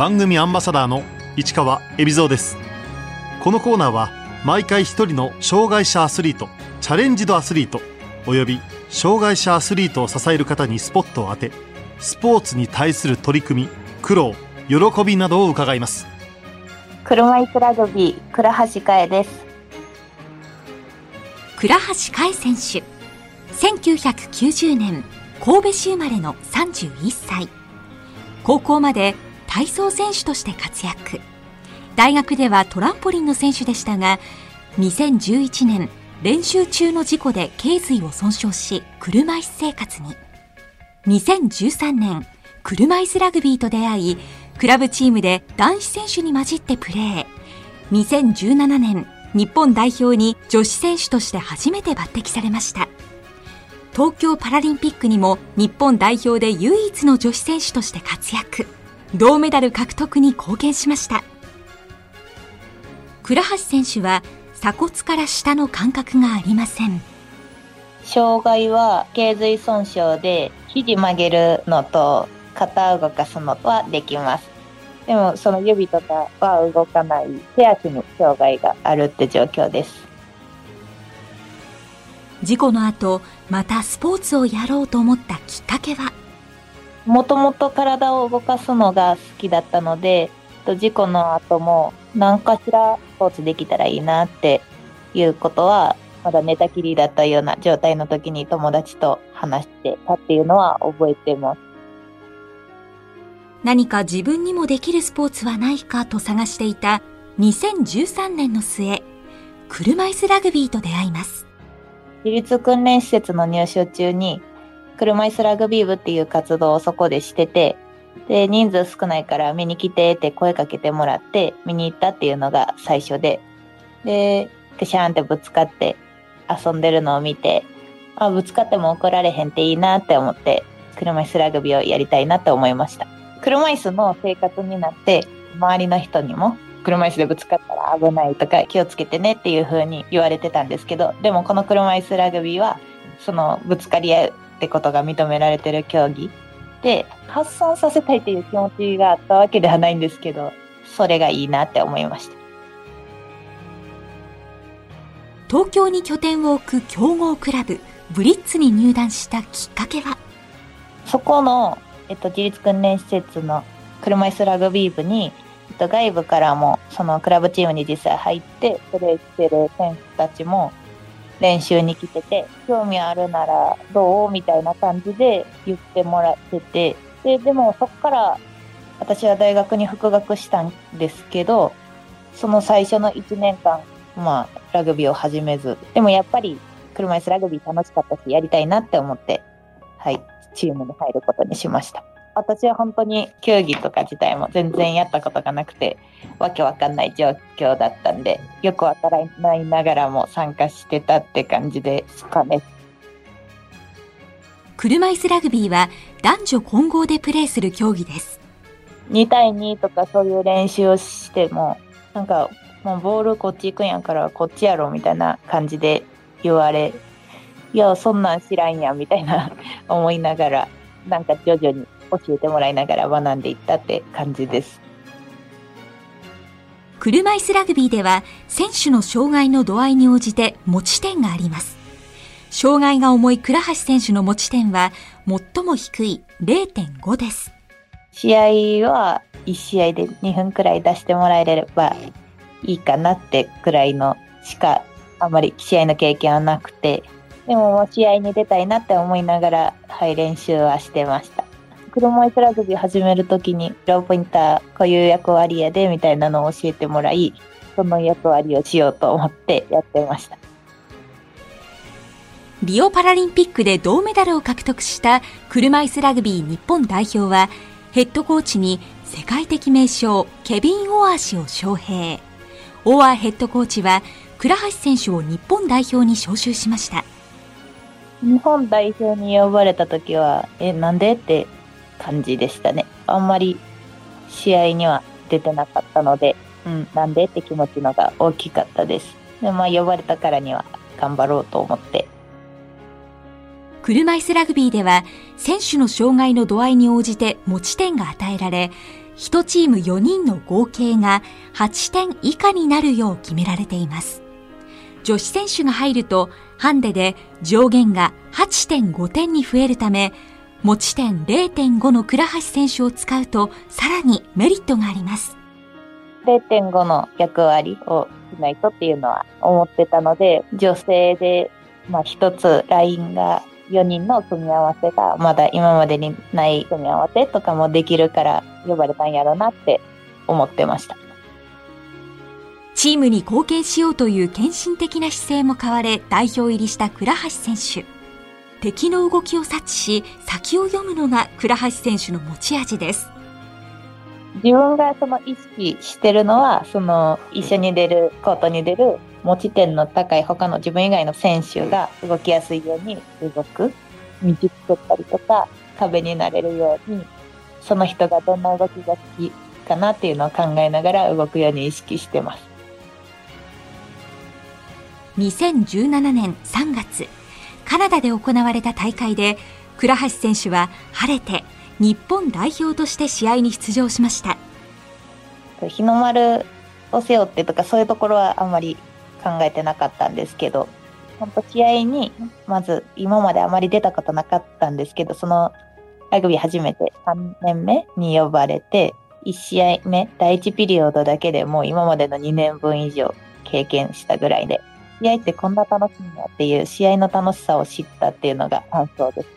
番組アンバサダーの市川恵比蔵です。このコーナーは毎回一人の障害者アスリートチャレンジドアスリートおよび障害者アスリートを支える方にスポットを当てスポーツに対する取り組み苦労喜びなどを伺います。車椅子ラグビー倉橋香恵です。倉橋香恵選手1990年神戸市生まれの31歳。高校まで体操選手として活躍。大学ではトランポリンの選手でしたが2011年練習中の事故で頸髄を損傷し車椅子生活に。2013年車椅子ラグビーと出会いクラブチームで男子選手に混じってプレー。2017年日本代表に女子選手として初めて抜擢されました。東京パラリンピックにも日本代表で唯一の女子選手として活躍。銅メダル獲得に貢献しました。倉橋選手は鎖骨から下の感覚がありません。障害は頸髄損傷で肘曲げるのと肩を動かすのはできます。でもその指とかは動かない手足に障害があるって状況です。事故の後またスポーツをやろうと思ったきっかけは？もともと体を動かすのが好きだったので事故の後も何かしらスポーツできたらいいなっていうことはまだ寝たきりだったような状態の時に友達と話してたっていうのは覚えてます。何か自分にもできるスポーツはないかと探していた2013年の末車椅子ラグビーと出会います。自立訓練施設の入所中に車椅子ラグビー部っていう活動をそこでしててで人数少ないから見に来てって声かけてもらって見に行ったっていうのが最初で。でシャーンってぶつかって遊んでるのを見てあぶつかっても怒られへんっていいなって思って車椅子ラグビーをやりたいなって思いました。車椅子の生活になって周りの人にも車椅子でぶつかったら危ないとか気をつけてねっていう風に言われてたんですけどでもこの車椅子ラグビーはそのぶつかり合うってことが認められてる競技。で発散させたいっていう気持ちがあったわけではないんですけどそれがいいなって思いました。東京に拠点を置く強豪クラブブリッツに入団したきっかけは？そこの、えっと、自立訓練施設の車椅子ラグビー部に、えっと、外部からもそのクラブチームに実際入ってプレーしてる選手たちも練習に来てて興味あるならどう？みたいな感じで言ってもらってて。ででもそこから私は大学に復学したんですけどその最初の1年間まあラグビーを始めず。でもやっぱり車椅子ラグビー楽しかったしやりたいなって思ってはいチームに入ることにしました。私は本当に球技とか自体も全然やったことがなくてわけわかんない状況だったんでよくわからないながらも参加してたって感じですかね。車椅子ラグビーは男女混合でプレーする競技です。2対2とかそういう練習をしてもなんかもうボールこっち行くんやからこっちやろみたいな感じで言われいやそんなん知らんやみたいな思いながらなんか徐々に教えてもらいながら学んでいったって感じです。車椅子ラグビーでは選手の障害の度合いに応じて持ち点があります。障害が重い倉橋選手の持ち点は最も低い0.5です。試合は1試合で2分くらい出してもらえればいいかなってくらいのしかあまり試合の経験はなくてでも試合に出たいなって思いながら、はい、練習はしてました車椅子ラグビー始めるときにローポインターこういう役割やでみたいなのを教えてもらいその役割をしようと思ってやってました。リオパラリンピックで銅メダルを獲得した車椅子ラグビー日本代表はヘッドコーチに世界的名将ケビン・オアー氏を招聘。オアーヘッドコーチは倉橋選手を日本代表に招集しました。日本代表に呼ばれた時はえなんで？って感じでしたね。あんまり試合には出てなかったので、うん、なんでって気持ちのが大きかったです。でまあ呼ばれたからには頑張ろうと思って。車椅子ラグビーでは選手の障害の度合いに応じて持ち点が与えられ1チーム4人の合計が8点以下になるよう決められています。女子選手が入るとハンデで上限が8.5点に増えるため、持ち点0.5の倉橋選手を使うとさらにメリットがあります。0.5の役割をしないとっていうのは思ってたので、女性で、まあ一つラインが4人の組み合わせがまだ今までにない組み合わせとかもできるから呼ばれたんやろうなって思ってました。チームに貢献しようという献身的な姿勢も買われ代表入りした倉橋選手。敵の動きを察知し先を読むのが倉橋選手の持ち味です。自分がその意識してるのは、その一緒に出る、コートに出る持ち点の高い他の自分以外の選手が動きやすいように動く。道作ったりとか、壁になれるように、その人がどんな動きが好きかなっていうのを考えながら動くように意識してます。2017年3月、カナダで行われた大会で、倉橋選手は晴れて日本代表として試合に出場しました。日の丸を背負ってとかそういうところはあんまり考えてなかったんですけど本当試合にまず今まであまり出たことなかったんですけどそのラグビー初めて3年目に呼ばれて1試合目第1ピリオドだけでもう今までの2年分以上経験したぐらいで試合ってこんな楽しみだっていう試合の楽しさを知ったっていうのが感想です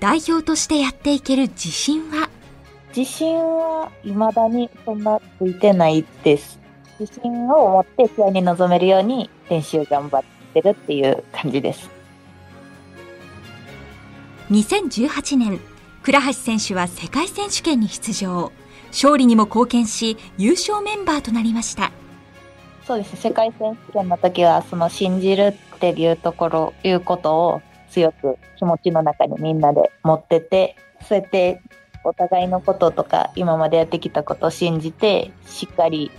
代表としてやっていける自信は？自信は未だにそんなついてないです。自信を持って試合に臨めるように練習頑張ってるっていう感じです。2018年、倉橋選手は世界選手権に出場。勝利にも貢献し、優勝メンバーとなりました。そうですね、世界選手権の時は、その信じるっていうところ、いうことを強く気持ちの中にみんなで持ってて、そうやってお互いのこととか今までやってきたことを信じて、しっかり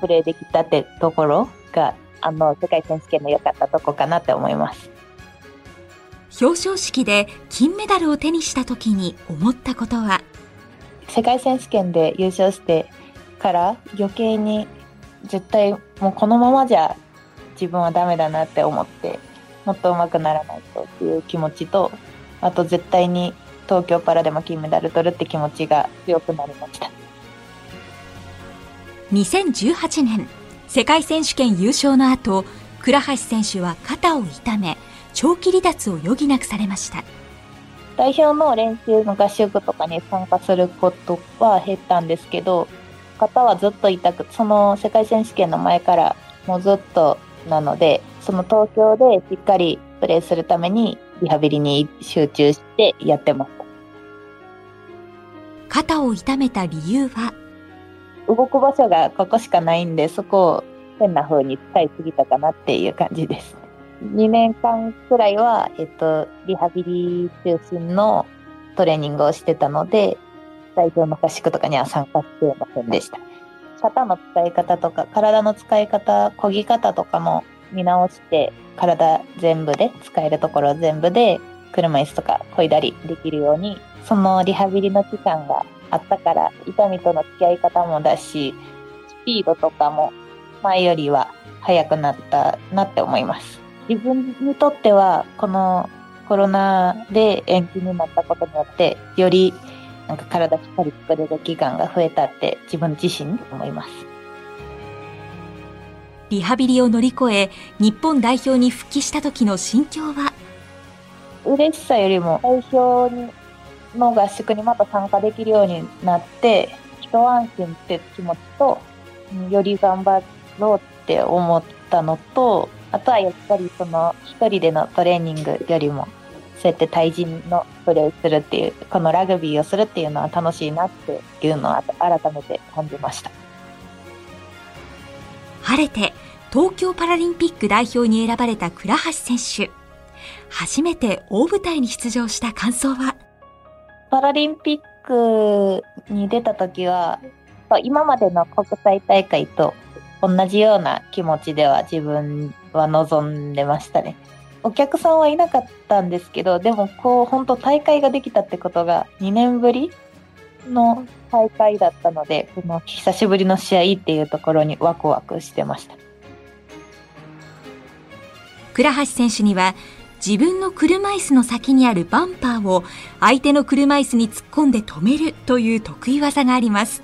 プレーできたってところが、あの、世界選手権の良かったとこかなって思います。表彰式で金メダルを手にした時に思ったことは？世界選手権で優勝してから余計に絶対もうこのままじゃ自分はダメだなって思ってもっと上手くならないとっていう気持ちと、あと絶対に東京パラでも金メダル取るって気持ちが強くなりました。2018年、世界選手権優勝の後、倉橋選手は肩を痛め、長期離脱を余儀なくされました。代表の練習の合宿とかに参加することは減ったんですけど、肩はずっと痛く、その世界選手権の前からもうずっとなので、その東京でしっかりプレーするためにリハビリに集中してやってます。肩を痛めた理由は？動く場所がここしかないんで、そこを変な風に使いすぎたかなっていう感じです。2年間くらいは、えっと、リハビリ中心のトレーニングをしてたので、代表の合宿とかには参加してませんでした。肩の使い方とか、体の使い方、漕ぎ方とかも見直して、体全部で、使えるところ全部で、車椅子とか漕いだりできるように、そのリハビリの期間があったから、痛みとの付き合い方もだし、スピードとかも前よりは速くなったなって思います。自分にとっては、このコロナで延期になったことによって、よりなんか体しっかり作れる期間が増えたって自分自身思います。リハビリを乗り越え、日本代表に復帰した時の心境は？嬉しさよりも代表にの合宿にまた参加できるようになって、一安心って気持ちと、より頑張ろうって思ったのと、あとはやっぱりその一人でのトレーニングよりもそうやって対人のプレーするっていう、このラグビーをするっていうのは楽しいなっていうのは改めて感じました。晴れて東京パラリンピック代表に選ばれた倉橋選手。初めて大舞台に出場した感想は？パラリンピックに出た時は、今までの国際大会と同じような気持ちでは自分は望んでましたね。お客さんはいなかったんですけど、でもこう本当大会ができたってことが2年ぶりの大会だったので、その久しぶりの試合っていうところにワクワクしてました。倉橋選手には自分の車椅子の先にあるバンパーを相手の車椅子に突っ込んで止めるという得意技があります。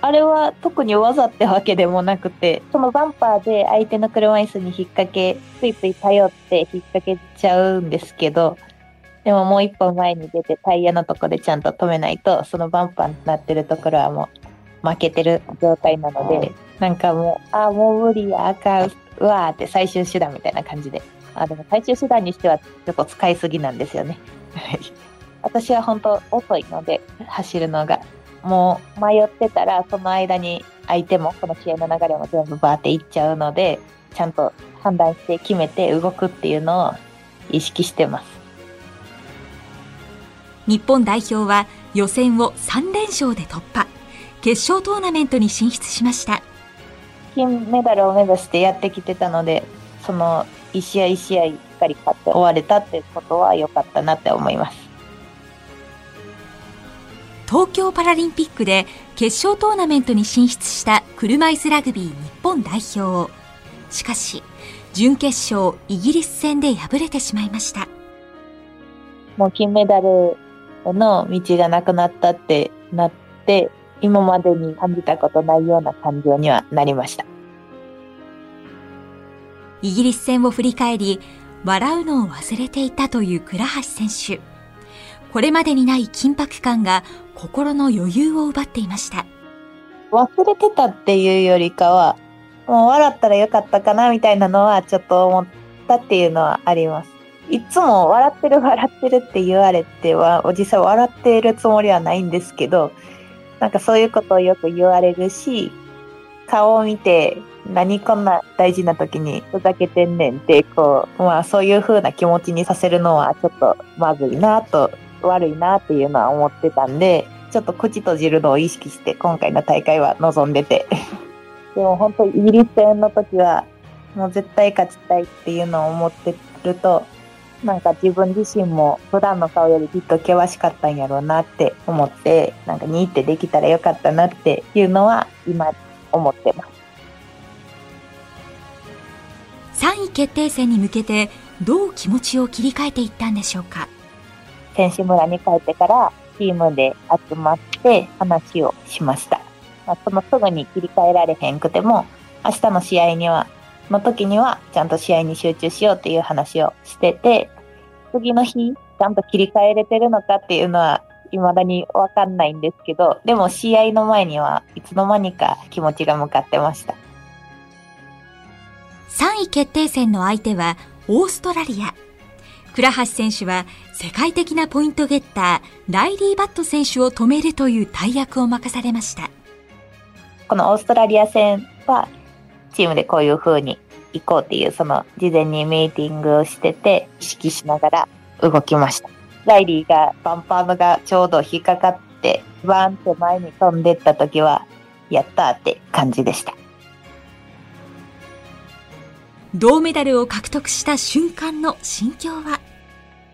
あれは特に技ってわけでもなくて、そのバンパーで相手の車椅子に引っ掛け、ついつい頼って引っ掛けちゃうんですけど、でももう一本前に出てタイヤのとこでちゃんと止めないと、そのバンパーになってるところはもう負けてる状態なので、なんかもう、あ、もう無理や、あかん、うわーって最終手段みたいな感じで。あ、でも最終手段にしてはちょっと使いすぎなんですよね。私は本当遅いので、走るのが。もう迷ってたら、その間に相手もこの試合の流れも全部バーっていっちゃうので、ちゃんと判断して決めて動くっていうのを意識してます。日本代表は予選を3連勝で突破。決勝トーナメントに進出しました。金メダルを目指してやってきてたので、その一試合一試合しっかり勝って終われたってことは良かったなって思います。東京パラリンピックで決勝トーナメントに進出した車椅子ラグビー日本代表。しかし、準決勝イギリス戦で敗れてしまいました。もう金メダルの道がなくなったってなって、今までに感じたことないような感情にはなりました。イギリス戦を振り返り、笑うのを忘れていたという倉橋選手。これまでにない緊迫感が心の余裕を奪っていました。忘れてたっていうよりかは、もう笑ったらよかったかなみたいなのはちょっと思ったっていうのはあります。いつも笑ってる笑ってるって言われては、実際笑っているつもりはないんですけど、なんかそういうことをよく言われるし、顔を見て、何こんな大事な時にふざけてんねんって、こう、まあそういう風な気持ちにさせるのはちょっとまずいなと悪いなっていうのは思ってたんで、ちょっと口閉じるのを意識して今回の大会は臨んでて。でも本当イギリス戦の時はもう絶対勝ちたいっていうのを思ってると、なんか自分自身も普段の顔よりずっと険しかったんやろうなって思って、なんか2ってできたらよかったなっていうのは今思ってます。3位決定戦に向けてどう気持ちを切り替えていったんでしょうか？選手村に帰ってからチームで集まって話をしました。まあ、そのすぐに切り替えられへんくても、明日の試合には、の時にはちゃんと試合に集中しようっていう話をしてて、次の日、ちゃんと切り替えれてるのかっていうのは、未だにわかんないんですけど、でも試合の前にはいつの間にか気持ちが向かってました。3位決定戦の相手はオーストラリア。倉橋選手は世界的なポイントゲッター、ライリー・バット選手を止めるという大役を任されました。このオーストラリア戦は、チームでこういう風に行こうっていう、その事前にミーティングをしてて、意識しながら動きました。ライリーがバンパーのがちょうど引っかかって、バーンって前に飛んでった時は、やったーって感じでした。銅メダルを獲得した瞬間の心境は？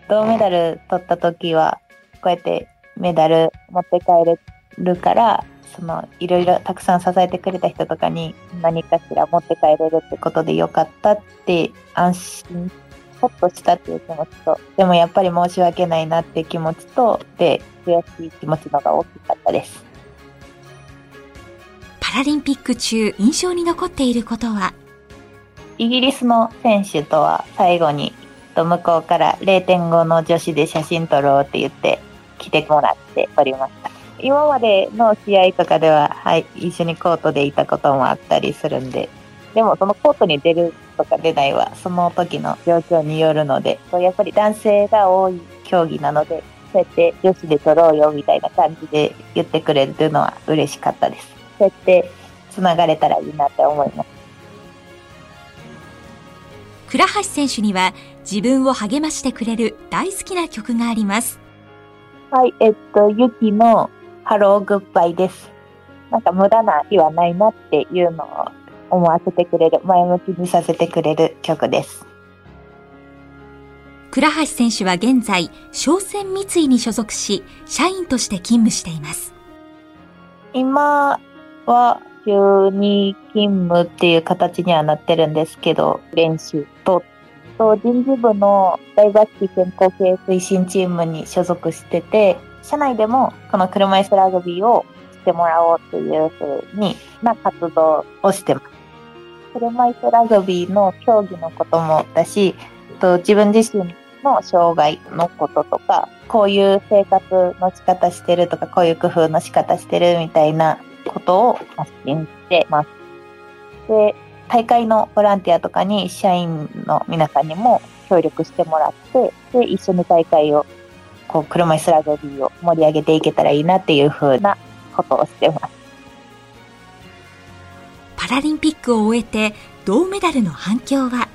銅メダル取った時は、こうやってメダル持って帰れるから、そのいろいろたくさん支えてくれた人とかに何かしら持って帰れるってことでよかったって安心、ほっとしたっていう気持ちと、でもやっぱり申し訳ないなって気持ちと、で、悔しい気持ちのが大きかったです。パラリンピック中印象に残っていることは？イギリスの選手とは最後にと向こうから0.5の女子で写真撮ろうって言って来てもらっておりました。今までの試合とかでは、はい、一緒にコートでいたこともあったりするんで、でもそのコートに出るとか出ないは、その時の状況によるので、やっぱり男性が多い競技なので、そうやって女子で撮ろうよみたいな感じで言ってくれるというのは嬉しかったです。そうやって繋がれたらいいなって思います。倉橋選手には自分を励ましてくれる大好きな曲があります。はい、えっと、ゆきのハローグッバイです。なんか無駄な日はないなっていうのを思わせてくれる、前向きにさせてくれる曲です。倉橋選手は現在、商船三井に所属し、社員として勤務しています。今は週に勤務っていう形にはなってるんですけど、練習と、と人事部の大学期健康系推進チームに所属してて、社内でもこの車椅子ラグビーをしてもらおうというふうにな活動をしてます。車椅子ラグビーの競技のこともだし、と自分自身の障害のこととか、こういう生活の仕方してるとか、こういう工夫の仕方してるみたいなことを発信してます。で、大会のボランティアとかに社員の皆さんにも協力してもらって、で、一緒に大会を、こう、車椅子ラグビーを盛り上げていけたらいいなっていうふうなことをしてます。パラリンピックを終えて銅メダルの反響は？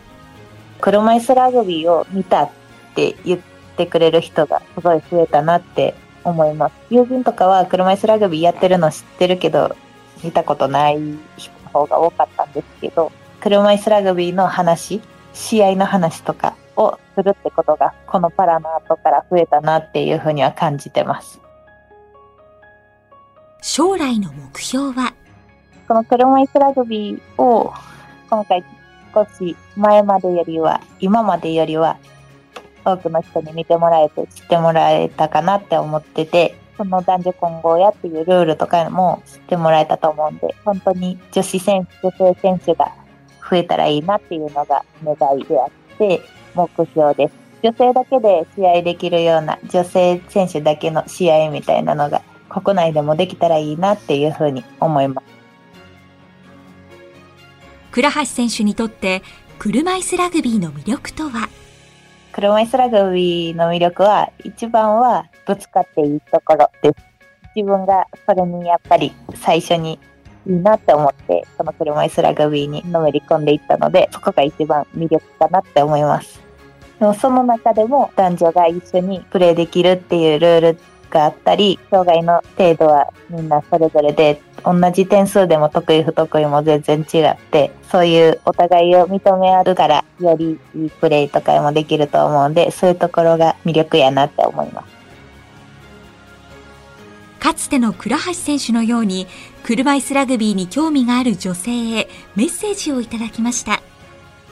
車椅子ラグビーを見たって言ってくれる人がすごい増えたなって思います。友人とかは車椅子ラグビーやってるの知ってるけど、見たことない人の方が多かったんですけど、車椅子ラグビーの話、試合の話とかをするってことが、このパラの後から増えたなっていうふうには感じてます。将来の目標は？この車椅子ラグビーを今回少し前までよりは、今までよりは多くの人に見てもらえて知ってもらえたかなって思ってて、その男女混合やっていうルールとかも知ってもらえたと思うんで、本当に女子選手、女性選手が増えたらいいなっていうのが願いであって、目標です。女性だけで試合できるような女性選手だけの試合みたいなのが国内でもできたらいいなっていうふうに思います。倉橋選手にとって車椅子ラグビーの魅力とは？車椅子ラグビーの魅力は一番はぶつかっていいところです。自分がそれにやっぱり最初にいいなって思ってその車椅子ラグビーにのめり込んでいったのでそこが一番魅力かなって思います。でもその中でも男女が一緒にプレーできるっていうルールがあったり、障害の程度はみんなそれぞれで、同じ点数でも得意不得意も全然違って、そういうお互いを認め合うから、よりいいプレーとかもできると思うんで、そういうところが魅力やなって思います。かつての倉橋選手のように、車椅子ラグビーに興味がある女性へメッセージをいただきました。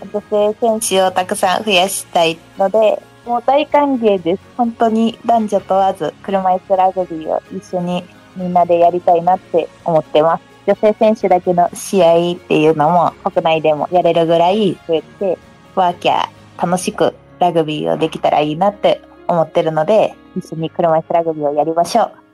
女性選手をたくさん増やしたいので、もう大歓迎です。本当に男女問わず車椅子ラグビーを一緒にみんなでやりたいなって思ってます。女性選手だけの試合っていうのも国内でもやれるぐらい増えて、ワーキャー楽しくラグビーをできたらいいなって思ってるので、一緒に車椅子ラグビーをやりましょう。